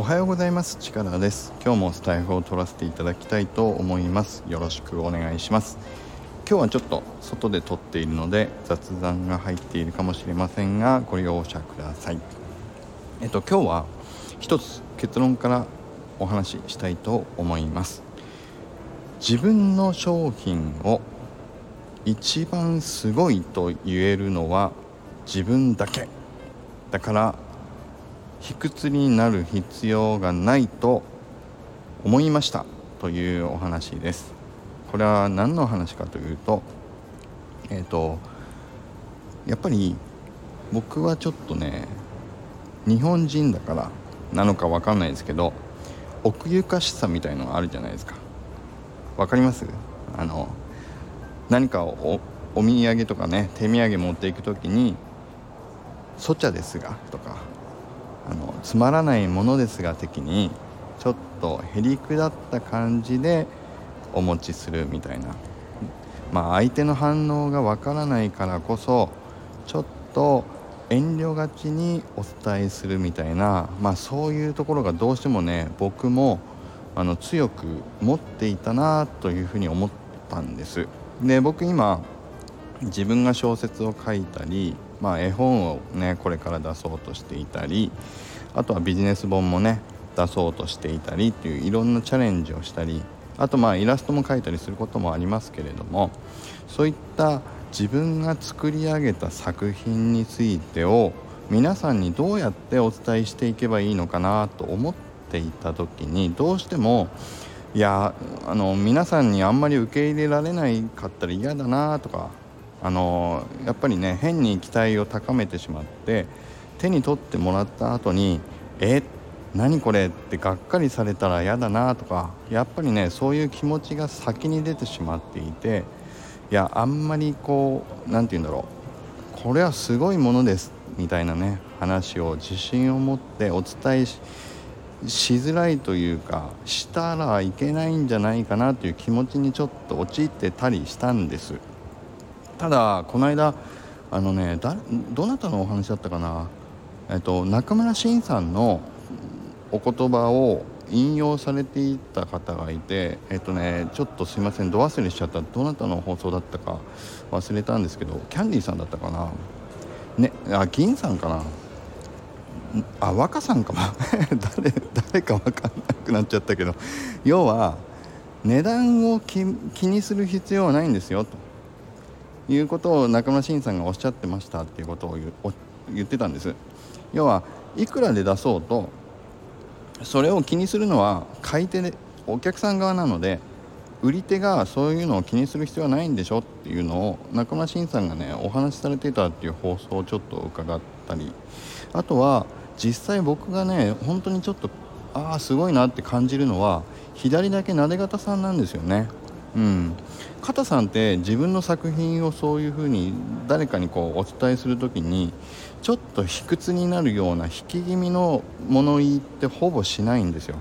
おはようございます。力です。今日もスタイフを取らせていただきたいと思います。よろしくお願いします。今日はちょっと外で撮っているので雑談が入っているかもしれませんがご容赦ください。えっと今日は一つ結論からお話ししたいと思います。自分の商品を一番すごいと言えるのは自分だけ。だから卑屈になる必要がないと思いましたというお話です。これは何の話かというとえっ、ー、とやっぱり僕はちょっとね日本人だからなのか分かんないですけど奥ゆかしさみたいのがあるじゃないですか。分かります？あの何かをお土産とかね手土産持っていく時に「そちゃですが」とかあのつまらないものですが的にちょっとへりくだった感じでお持ちするみたいな。まあ相手の反応がわからないからこそちょっと遠慮がちにお伝えするみたいな。まあそういうところがどうしてもね僕もあの強く持っていたなというふうに思ったんです。で僕今自分が小説を書いたりまあ、絵本をねこれから出そうとしていたりあとはビジネス本もね出そうとしていたりっていういろんなチャレンジをしたりあとまあイラストも描いたりすることもありますけれどもそういった自分が作り上げた作品についてを皆さんにどうやってお伝えしていけばいいのかなと思っていた時にどうしてもいやあの皆さんにあんまり受け入れられないかったら嫌だなとかあのやっぱりね変に期待を高めてしまって手に取ってもらった後に「え何これ?」ってがっかりされたら嫌だなとかやっぱりねそういう気持ちが先に出てしまっていていやあんまりこう何て言うんだろうこれはすごいものですみたいなね話を自信を持ってお伝えししづらいというかしたらいけないんじゃないかなという気持ちにちょっと陥ってたりしたんです。ただこの間あのねどなたのお話だったかな、えっと、中村慎さんのお言葉を引用されていた方がいてえっとねちょっとすいませんど忘れしちゃった。どなたの放送だったか忘れたんですけどキャンディーさんだったかな？ねあ銀さんかな？あ若さんかも。誰誰か分かんなくなっちゃったけど。要は値段を気にする必要はないんですよと。いうことを中村慎さんがおっしゃってましたっていうことを言ってたんです。要はいくらで出そうとそれを気にするのは買い手でお客さん側なので売り手がそういうのを気にする必要はないんでしょっていうのを中村慎さんがねお話しされてたっていう放送をちょっと伺ったりあとは実際僕がね本当にちょっとああすごいなって感じるのは左だけなで方さんなんですよね。うん、片さんって自分の作品をそういうふうに誰かにこうお伝えする時にちょっと卑屈になるような引き気味の物言いってほぼしないんですよ。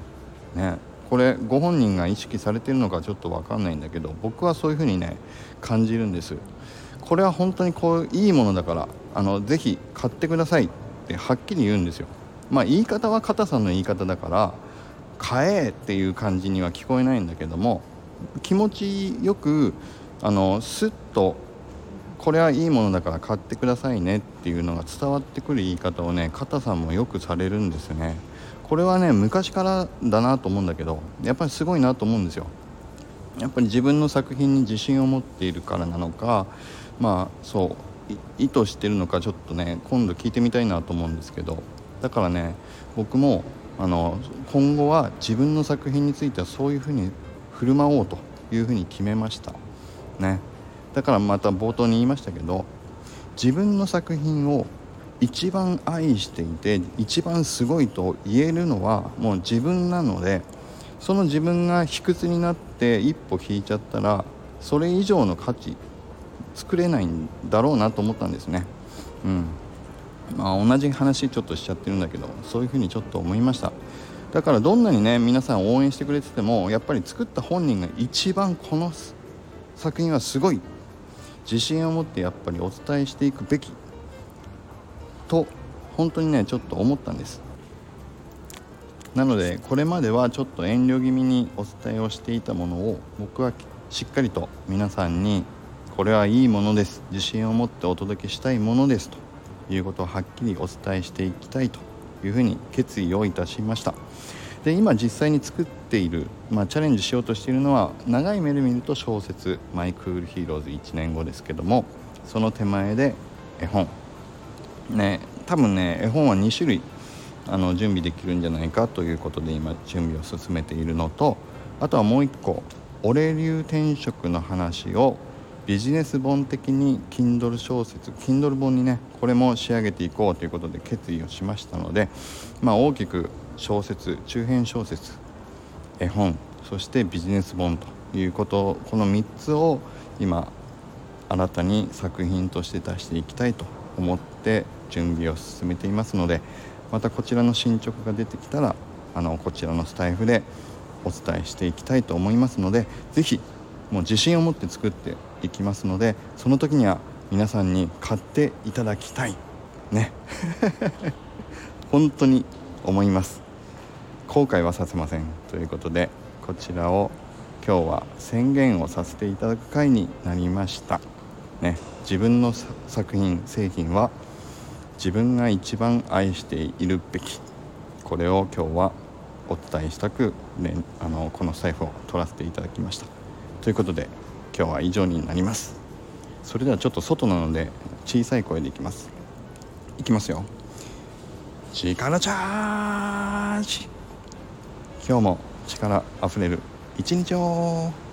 ね、これご本人が意識されてるのかちょっと分かんないんだけど僕はそういうふうにね感じるんです。これは本当にこういいものだからあのぜひ買ってくださいってはっきり言うんですよ。まあ言い方は片さんの言い方だから買えっていう感じには聞こえないんだけども気持ちよくあのスッとこれはいいものだから買ってくださいねっていうのが伝わってくる言い方をね肩さんもよくされるんですね。これはね昔からだなと思うんだけどやっぱりすごいなと思うんですよ。やっぱり自分の作品に自信を持っているからなのかまあそう意図してるのかちょっとね今度聞いてみたいなと思うんですけどだからね僕もあの今後は自分の作品についてはそういうふうに振る舞おうというふうに決めました。ね。だからまた冒頭に言いましたけど自分の作品を一番愛していて一番すごいと言えるのはもう自分なのでその自分が卑屈になって一歩引いちゃったらそれ以上の価値作れないんだろうなと思ったんですね。うん。まあ同じ話ちょっとしちゃってるんだけどそういうふうにちょっと思いました。だからどんなにね皆さん応援してくれててもやっぱり作った本人が一番この作品はすごい自信を持ってやっぱりお伝えしていくべきと本当にねちょっと思ったんです。なのでこれまではちょっと遠慮気味にお伝えをしていたものを僕はしっかりと皆さんにこれはいいものです。自信を持ってお届けしたいものです。ということをはっきりお伝えしていきたいというふうに決意をいたしました。で今実際に作っている、まあ、チャレンジしようとしているのは長い目で見ると小説「マイクールヒーローズ」1年後ですけどもその手前で絵本。ね多分ね絵本は2種類あの準備できるんじゃないかということで今準備を進めているのとあとはもう一個「俺流転職」の話をビジネス本的に Kindle 小説 Kindle 本にねこれも仕上げていこうということで決意をしましたので、まあ、大きく小説中編小説絵本そしてビジネス本ということこの3つを今新たに作品として出していきたいと思って準備を進めていますのでまたこちらの進捗が出てきたらあのこちらのスタイフでお伝えしていきたいと思いますので是非もう自信を持って作っていきますのでその時には皆さんに買っていただきたい。ね。本当に思います。後悔はさせません。ということでこちらを今日は宣言をさせていただく回になりました。ね。自分の作品製品は自分が一番愛しているべき。これを今日はお伝えしたく、ね、あのこの財布を取らせていただきました。ということで今日は以上になります。それではちょっと外なので小さい声でいきます。いきますよ。力チャージ。今日も力あふれる一日を。